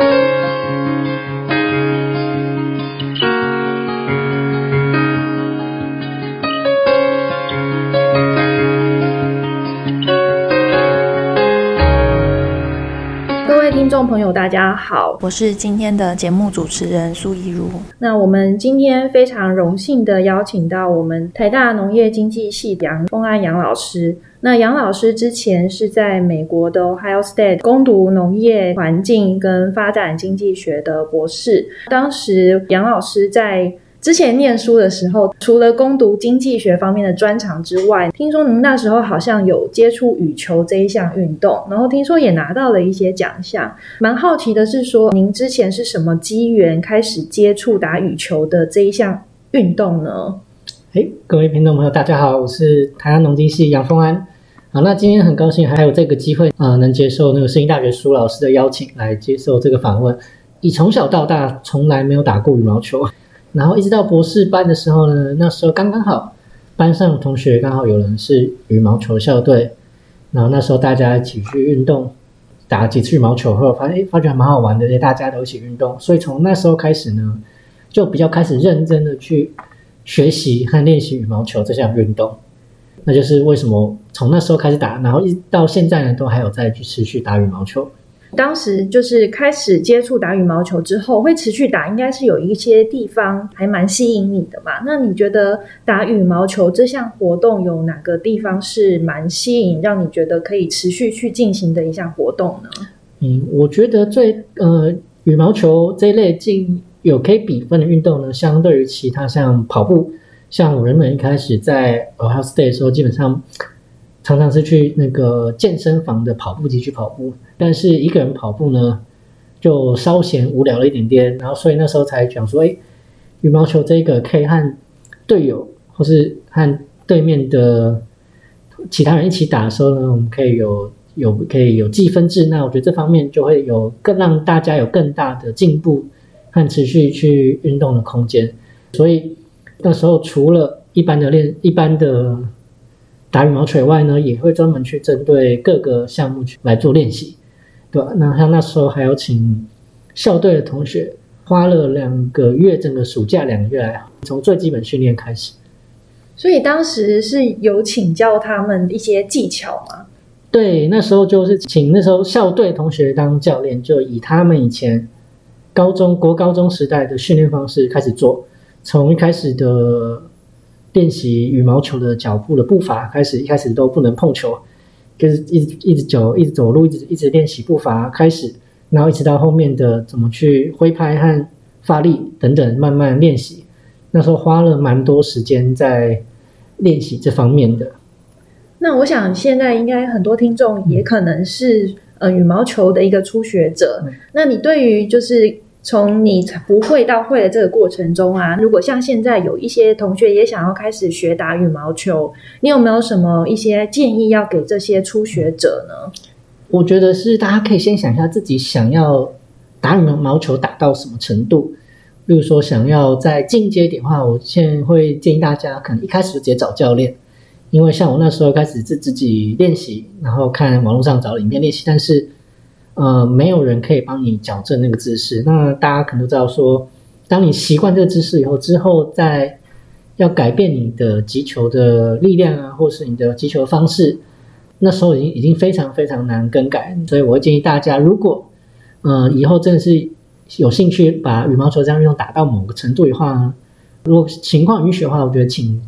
听众朋友，大家好，我是今天的节目主持人苏怡如。那我们今天非常荣幸的邀请到我们台大农业经济系杨丰安杨老师。那杨老师之前是在美国的 Ohio State 攻读农业环境跟发展经济学的博士。当时杨老师在之前念书的时候，除了攻读经济学方面的专长之外，听说您那时候好像有接触羽球这一项运动，然后听说也拿到了一些奖项。蛮好奇的是，说您之前是什么机缘开始接触打羽球的这一项运动呢？哎，各位听众朋友，大家好，我是台湾农经系杨峰安。好，那今天很高兴还有这个机会啊，能接受那个圣经大学苏老师的邀请来接受这个访问。你从小到大从来没有打过羽毛球。然后一直到博士班的时候呢，那时候刚刚好，班上同学刚好有人是羽毛球校队，然后那时候大家一起去运动，打几次羽毛球后，发现发觉还蛮好玩的，大家都一起运动，所以从那时候开始呢，就比较开始认真的去学习和练习羽毛球这项运动，那就是为什么从那时候开始打，然后一直到现在呢，都还有在去持续打羽毛球。当时就是开始接触打羽毛球之后，会持续打，应该是有一些地方还蛮吸引你的嘛？那你觉得打羽毛球这项活动有哪个地方是蛮吸引，让你觉得可以持续去进行的一项活动呢？嗯，我觉得最呃羽毛球这一类进有可以比分的运动呢，相对于其他像跑步，像人们一开始在 Ohio State 的时候，基本上。常常是去那个健身房的跑步机去跑步，但是一个人跑步呢，就稍显无聊了一点点。然后所以那时候才讲说，哎，羽毛球这个可以和队友或是和对面的其他人一起打的时候呢，我们可以有有可以有计分制。那我觉得这方面就会有更让大家有更大的进步和持续去运动的空间。所以那时候除了一般的练一般的。打羽毛球以外呢，也会专门去针对各个项目去来做练习，对吧？那像那时候还有请校队的同学，花了两个月，整个暑假两个月来，从最基本训练开始。所以当时是有请教他们一些技巧吗？对，那时候就是请那时候校队同学当教练，就以他们以前高中国高中时代的训练方式开始做，从一开始的。练习羽毛球的脚步的步伐，开始一开始都不能碰球，就是一直一直走，一直走路，一直一直练习步伐开始，然后一直到后面的怎么去挥拍和发力等等，慢慢练习。那时候花了蛮多时间在练习这方面的。那我想现在应该很多听众也可能是呃羽毛球的一个初学者，那你对于就是。从你不会到会的这个过程中啊，如果像现在有一些同学也想要开始学打羽毛球，你有没有什么一些建议要给这些初学者呢？我觉得是大家可以先想一下自己想要打羽毛球打到什么程度。例如说想要再进阶一点的话，我现在会建议大家可能一开始就直接找教练，因为像我那时候开始自自己练习，然后看网络上找影片练习，但是。呃，没有人可以帮你矫正那个姿势。那大家可能都知道，说当你习惯这个姿势以后，之后再要改变你的击球的力量啊，或是你的击球方式，那时候已经已经非常非常难更改。所以我会建议大家，如果呃以后真的是有兴趣把羽毛球这样运动打到某个程度的话，如果情况允许的话，我觉得请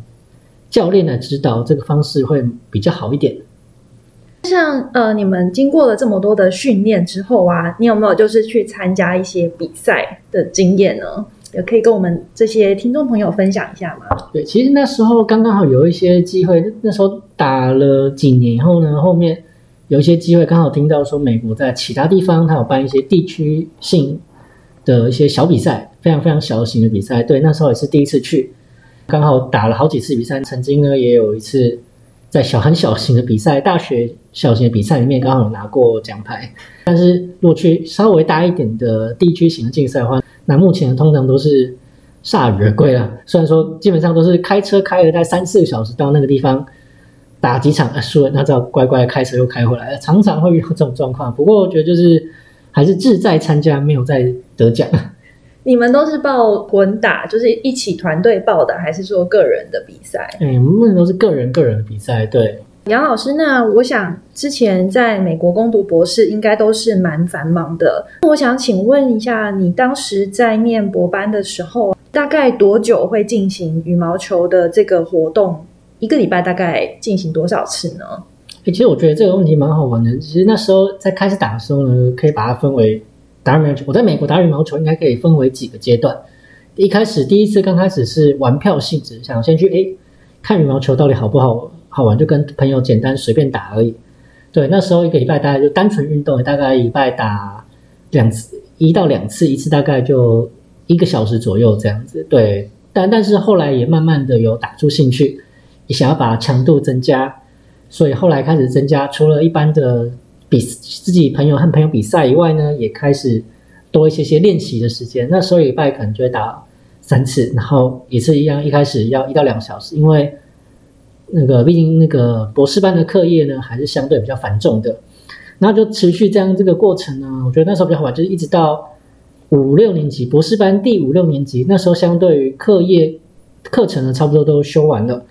教练来指导这个方式会比较好一点。像呃，你们经过了这么多的训练之后啊，你有没有就是去参加一些比赛的经验呢？也可以跟我们这些听众朋友分享一下吗？对，其实那时候刚刚好有一些机会，那时候打了几年以后呢，后面有一些机会刚好听到说美国在其他地方他有办一些地区性的一些小比赛，非常非常小型的比赛。对，那时候也是第一次去，刚好打了好几次比赛，曾经呢也有一次。在小很小型的比赛，大学小型的比赛里面，刚好拿过奖牌。但是如果去稍微大一点的地区型的竞赛的话，那目前通常都是铩羽而归了。虽然说基本上都是开车开了在三四个小时到那个地方打几场，输了那只好乖乖开车又开回来。常常会遇到这种状况。不过我觉得就是还是志在参加，没有在得奖。你们都是报滚打，就是一起团队报的，还是说个人的比赛？嗯，我们都是个人个人的比赛。对，杨老师，那我想之前在美国攻读博士，应该都是蛮繁忙的。那我想请问一下，你当时在念博班的时候，大概多久会进行羽毛球的这个活动？一个礼拜大概进行多少次呢？其实我觉得这个问题蛮好玩的。其实那时候在开始打的时候呢，可以把它分为。打羽毛球，我在美国打羽毛球应该可以分为几个阶段。一开始第一次刚开始是玩票性质，想先去诶看羽毛球到底好不好好玩，就跟朋友简单随便打而已。对，那时候一个礼拜大概就单纯运动，大概一礼拜打两次，一到两次，一次大概就一个小时左右这样子。对，但但是后来也慢慢的有打出兴趣，也想要把强度增加，所以后来开始增加，除了一般的。比自己朋友和朋友比赛以外呢，也开始多一些些练习的时间。那时候一拜可能就会打三次，然后也是一样，一开始要一到两小时，因为那个毕竟那个博士班的课业呢，还是相对比较繁重的。那就持续这样这个过程呢，我觉得那时候比较好玩，就是一直到五六年级，博士班第五六年级，那时候相对于课业课程呢，差不多都修完了，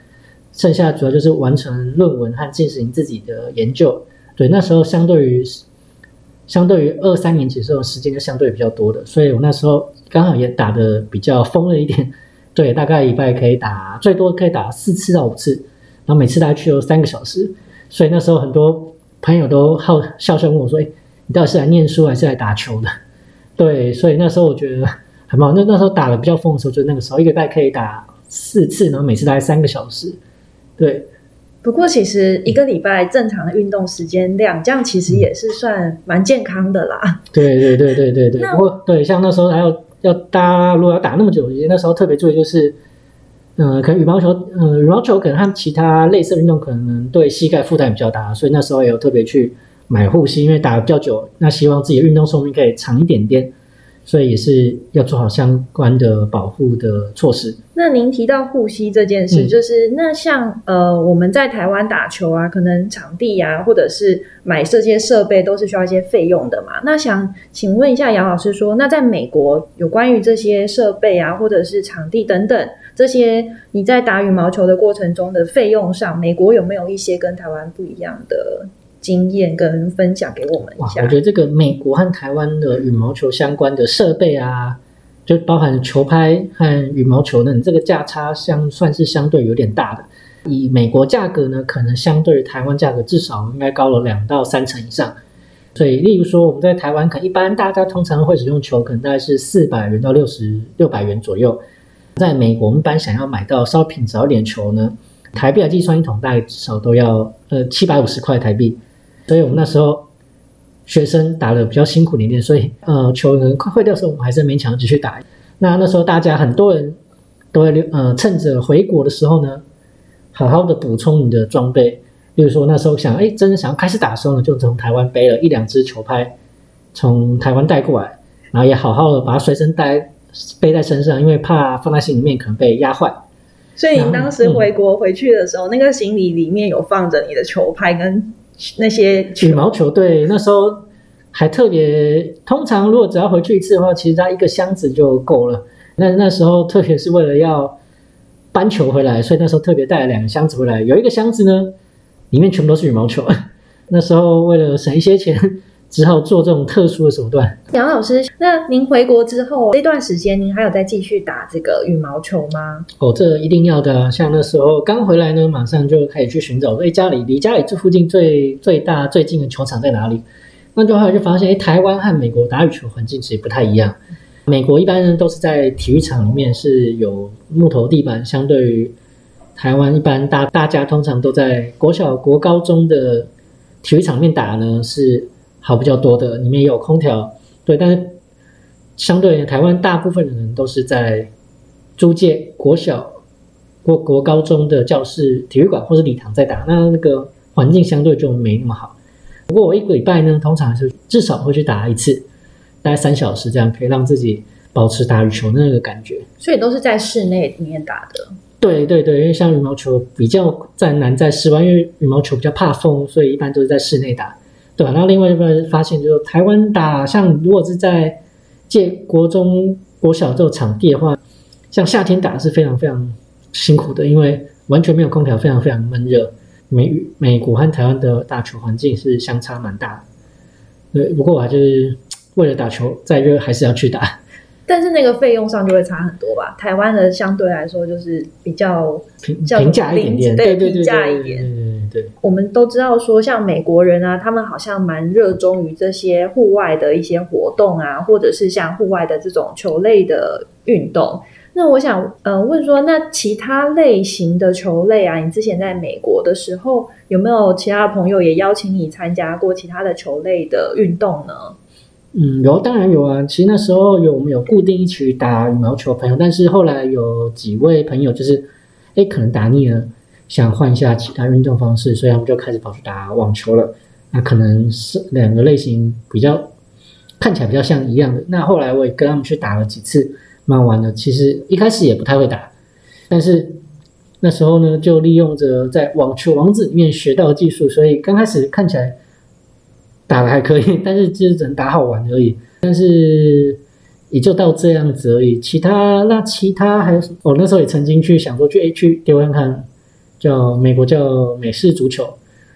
剩下主要就是完成论文和进行自己的研究。对，那时候相对于相对于二三年级的时候，时间就相对比较多的，所以我那时候刚好也打的比较疯了一点。对，大概一拜可以打最多可以打四次到五次，然后每次大概去了三个小时。所以那时候很多朋友都好笑笑问我说：“哎，你到底是来念书还是来打球的？” 对，所以那时候我觉得很棒。那那时候打的比较疯的时候，就那个时候一个礼拜可以打四次，然后每次大概三个小时。对。不过，其实一个礼拜正常的运动时间量，这样其实也是算蛮健康的啦。对对对对对对。不过，对像那时候还要要大家如果要打那么久，那时候特别注意就是，嗯，可能羽毛球，呃，羽毛球可能和其他类似运动可能对膝盖负担比较大，所以那时候也有特别去买护膝，因为打的比较久，那希望自己的运动寿命可以长一点点。所以也是要做好相关的保护的措施。那您提到护膝这件事，就是那像呃我们在台湾打球啊，可能场地啊，或者是买这些设备都是需要一些费用的嘛。那想请问一下杨老师，说那在美国有关于这些设备啊，或者是场地等等这些，你在打羽毛球的过程中的费用上，美国有没有一些跟台湾不一样的？经验跟分享给我们一下。我觉得这个美国和台湾的羽毛球相关的设备啊，就包含球拍和羽毛球呢，这个价差相算是相对有点大的。以美国价格呢，可能相对于台湾价格至少应该高了两到三成以上。所以，例如说我们在台湾，可能一般大家通常会使用球，可能大概是四百元到六十六百元左右。在美国，我们一般想要买到稍品质一点球呢，台币来计算一桶，大概至少都要呃七百五十块台币。所以我们那时候学生打的比较辛苦一点，所以呃球可能快坏掉的时候，我们还是勉强继续打。那那时候大家很多人都会呃趁着回国的时候呢，好好的补充你的装备。比如说那时候想哎，真的想要开始打的时候呢，就从台湾背了一两支球拍，从台湾带过来，然后也好好的把它随身带背在身上，因为怕放在心里面可能被压坏。所以你当时回国回去的时候，那个行李里面有放着你的球拍跟。那些羽毛球对那时候还特别，通常如果只要回去一次的话，其实它一个箱子就够了。那那时候特别是为了要搬球回来，所以那时候特别带了两个箱子回来。有一个箱子呢，里面全部都是羽毛球。那时候为了省一些钱。只好做这种特殊的手段。杨老师，那您回国之后这段时间，您还有再继续打这个羽毛球吗？哦，这一定要的。像那时候刚回来呢，马上就开始去寻找，哎，家里离家里这附近最最大最近的球场在哪里？那就后来就发现，哎，台湾和美国打羽球环境其实不太一样。美国一般人都是在体育场里面是有木头地板，相对于台湾一般大大家通常都在国小、国高中的体育场面打呢是。好比较多的，里面也有空调，对，但是相对而言，台湾大部分的人都是在租借国小或国高中的教室、体育馆或是礼堂在打，那那个环境相对就没那么好。不过我一个礼拜呢，通常是至少会去打一次，大概三小时这样，可以让自己保持打羽球那个感觉。所以都是在室内里面打的。对对对，因为像羽毛球比较在难在室外，因为羽毛球比较怕风，所以一般都是在室内打。对吧？然后另外一个发现就是台湾打像如果是在借国中、国小这种场地的话，像夏天打是非常非常辛苦的，因为完全没有空调，非常非常闷热。美美国和台湾的打球环境是相差蛮大的。对，不过我还是为了打球，再热还是要去打。但是那个费用上就会差很多吧？台湾的相对来说就是比较平叫平价一点点，对对对平价对一点我们都知道说，像美国人啊，他们好像蛮热衷于这些户外的一些活动啊，或者是像户外的这种球类的运动。那我想呃问说，那其他类型的球类啊，你之前在美国的时候，有没有其他的朋友也邀请你参加过其他的球类的运动呢？嗯，有，当然有啊。其实那时候有我们有固定一起打羽毛球的朋友，但是后来有几位朋友就是，哎，可能打腻了，想换一下其他运动方式，所以他们就开始跑去打网球了。那可能是两个类型比较看起来比较像一样的。那后来我也跟他们去打了几次，蛮玩的。其实一开始也不太会打，但是那时候呢，就利用着在网球王子里面学到的技术，所以刚开始看起来。打的还可以，但是就是只能打好玩而已。但是也就到这样子而已。其他那其他还有什么？我那时候也曾经去想说去 A 去丢看看，叫美国叫美式足球，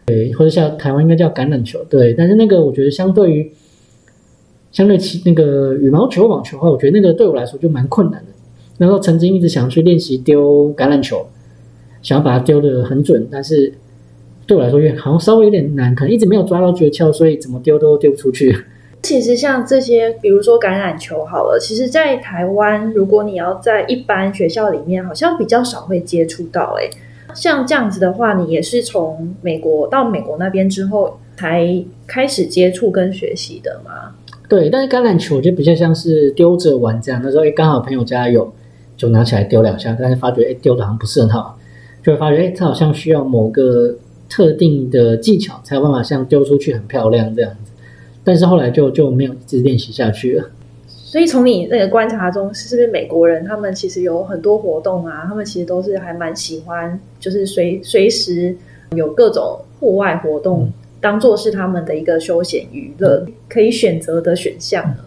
对，或者像台湾应该叫橄榄球，对。但是那个我觉得相对于相对其那个羽毛球、网球的话，我觉得那个对我来说就蛮困难的。那时候曾经一直想要去练习丢橄榄球，想要把它丢的很准，但是。对我来说，好像稍微有点难，可能一直没有抓到诀窍，所以怎么丢都丢不出去。其实像这些，比如说橄榄球好了，其实，在台湾，如果你要在一般学校里面，好像比较少会接触到。哎，像这样子的话，你也是从美国到美国那边之后才开始接触跟学习的吗？对，但是橄榄球就比较像是丢着玩这样。那时候哎，刚好朋友家有，就拿起来丢两下，但是发觉哎，丢的好像不是很好，就会发觉哎，它好像需要某个。特定的技巧才有办法像丢出去很漂亮这样子，但是后来就就没有一直练习下去了。所以从你那个观察中，是不是美国人他们其实有很多活动啊？他们其实都是还蛮喜欢，就是随随时有各种户外活动，当做是他们的一个休闲娱乐可以选择的选项呢？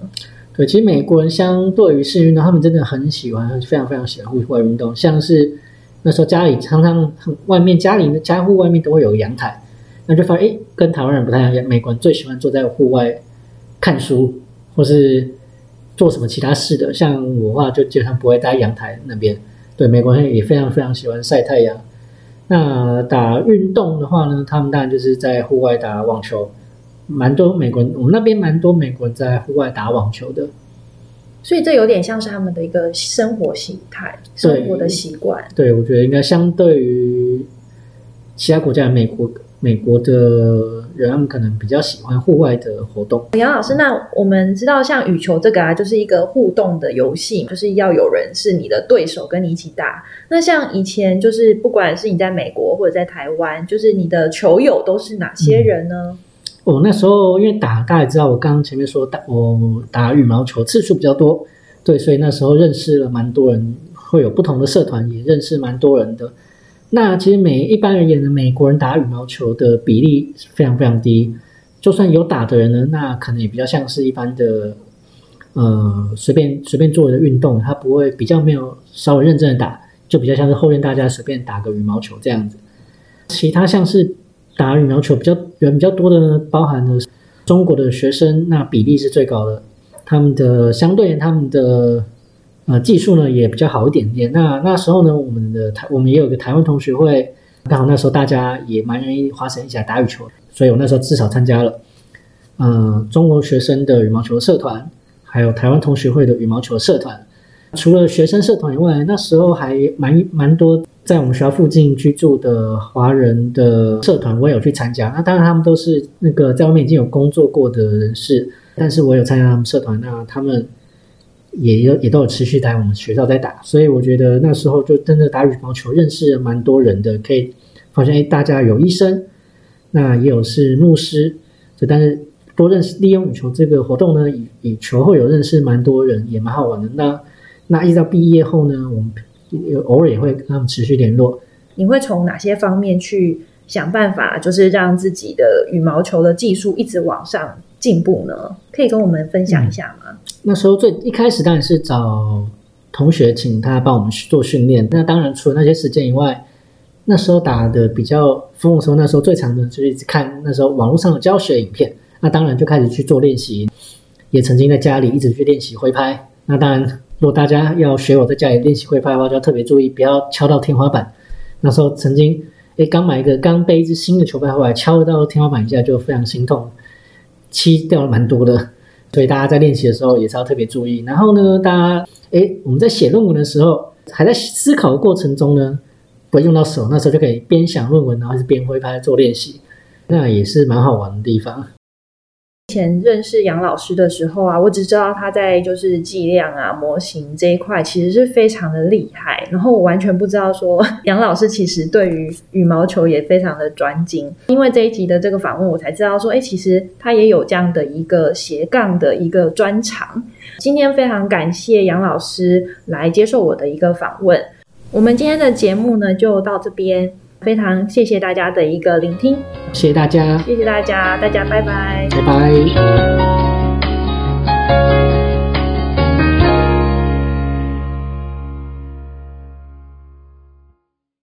对，其实美国人相对于室运动，他们真的很喜欢，非常非常喜欢户外运动，像是。那时候家里常常外面家里的家户外面都会有阳台，那就发现哎，跟台湾人不太一样。美国人最喜欢坐在户外看书，或是做什么其他事的。像我话就基本上不会待阳台那边。对，美国人也非常非常喜欢晒太阳。那打运动的话呢，他们当然就是在户外打网球，蛮多美国人，我们那边蛮多美国人在户外打网球的。所以这有点像是他们的一个生活形态、生活的习惯。对，我觉得应该相对于其他国家，美国美国的人，可能比较喜欢户外的活动。杨老师，那我们知道，像羽球这个啊，就是一个互动的游戏，就是要有人是你的对手，跟你一起打。那像以前，就是不管是你在美国或者在台湾，就是你的球友都是哪些人呢？我那时候因为打，大家知道，我刚刚前面说打我打羽毛球次数比较多，对，所以那时候认识了蛮多人，会有不同的社团，也认识蛮多人的。那其实每一般而言呢，美国人打羽毛球的比例非常非常低，就算有打的人呢，那可能也比较像是一般的，呃，随便随便做的运动，他不会比较没有稍微认真的打，就比较像是后面大家随便打个羽毛球这样子。其他像是。打羽毛球比较人比较多的呢，包含了中国的学生，那比例是最高的。他们的相对他们的呃技术呢也比较好一点点。那那时候呢，我们的台我们也有个台湾同学会，刚好那时候大家也蛮愿意花时间一起来打羽球，所以我那时候至少参加了嗯中国学生的羽毛球社团，还有台湾同学会的羽毛球社团。除了学生社团以外，那时候还蛮蛮多。在我们学校附近居住的华人的社团，我有去参加。那当然，他们都是那个在外面已经有工作过的人士，但是我有参加他们社团，那他们也有也都有持续在我们学校在打。所以我觉得那时候就真的打羽毛球，认识了蛮多人的。可以发现，哎，大家有医生，那也有是牧师。就但是多认识利用羽球这个活动呢，以以球会有认识蛮多人，也蛮好玩的。那那一直到毕业后呢，我们。偶尔也会跟他们持续联络。你会从哪些方面去想办法，就是让自己的羽毛球的技术一直往上进步呢？可以跟我们分享一下吗？那时候最一开始当然是找同学请他帮我们做训练。那当然除了那些时间以外，那时候打的比较疯的时候，那时候最长的就是看那时候网络上的教学影片。那当然就开始去做练习，也曾经在家里一直去练习挥拍。那当然，如果大家要学我在家里练习挥拍的话，就要特别注意，不要敲到天花板。那时候曾经，诶，刚买一个刚背一支新的球拍回来，敲到天花板一下就非常心痛，漆掉了蛮多的。所以大家在练习的时候也是要特别注意。然后呢，大家诶，我们在写论文的时候，还在思考的过程中呢，不会用到手，那时候就可以边想论文，然后是边挥拍做练习，那也是蛮好玩的地方。前认识杨老师的时候啊，我只知道他在就是计量啊、模型这一块其实是非常的厉害，然后我完全不知道说 杨老师其实对于羽毛球也非常的专精。因为这一集的这个访问，我才知道说，哎，其实他也有这样的一个斜杠的一个专长。今天非常感谢杨老师来接受我的一个访问。我们今天的节目呢，就到这边。非常谢谢大家的一个聆听，谢谢大家，谢谢大家，大家拜拜，拜拜。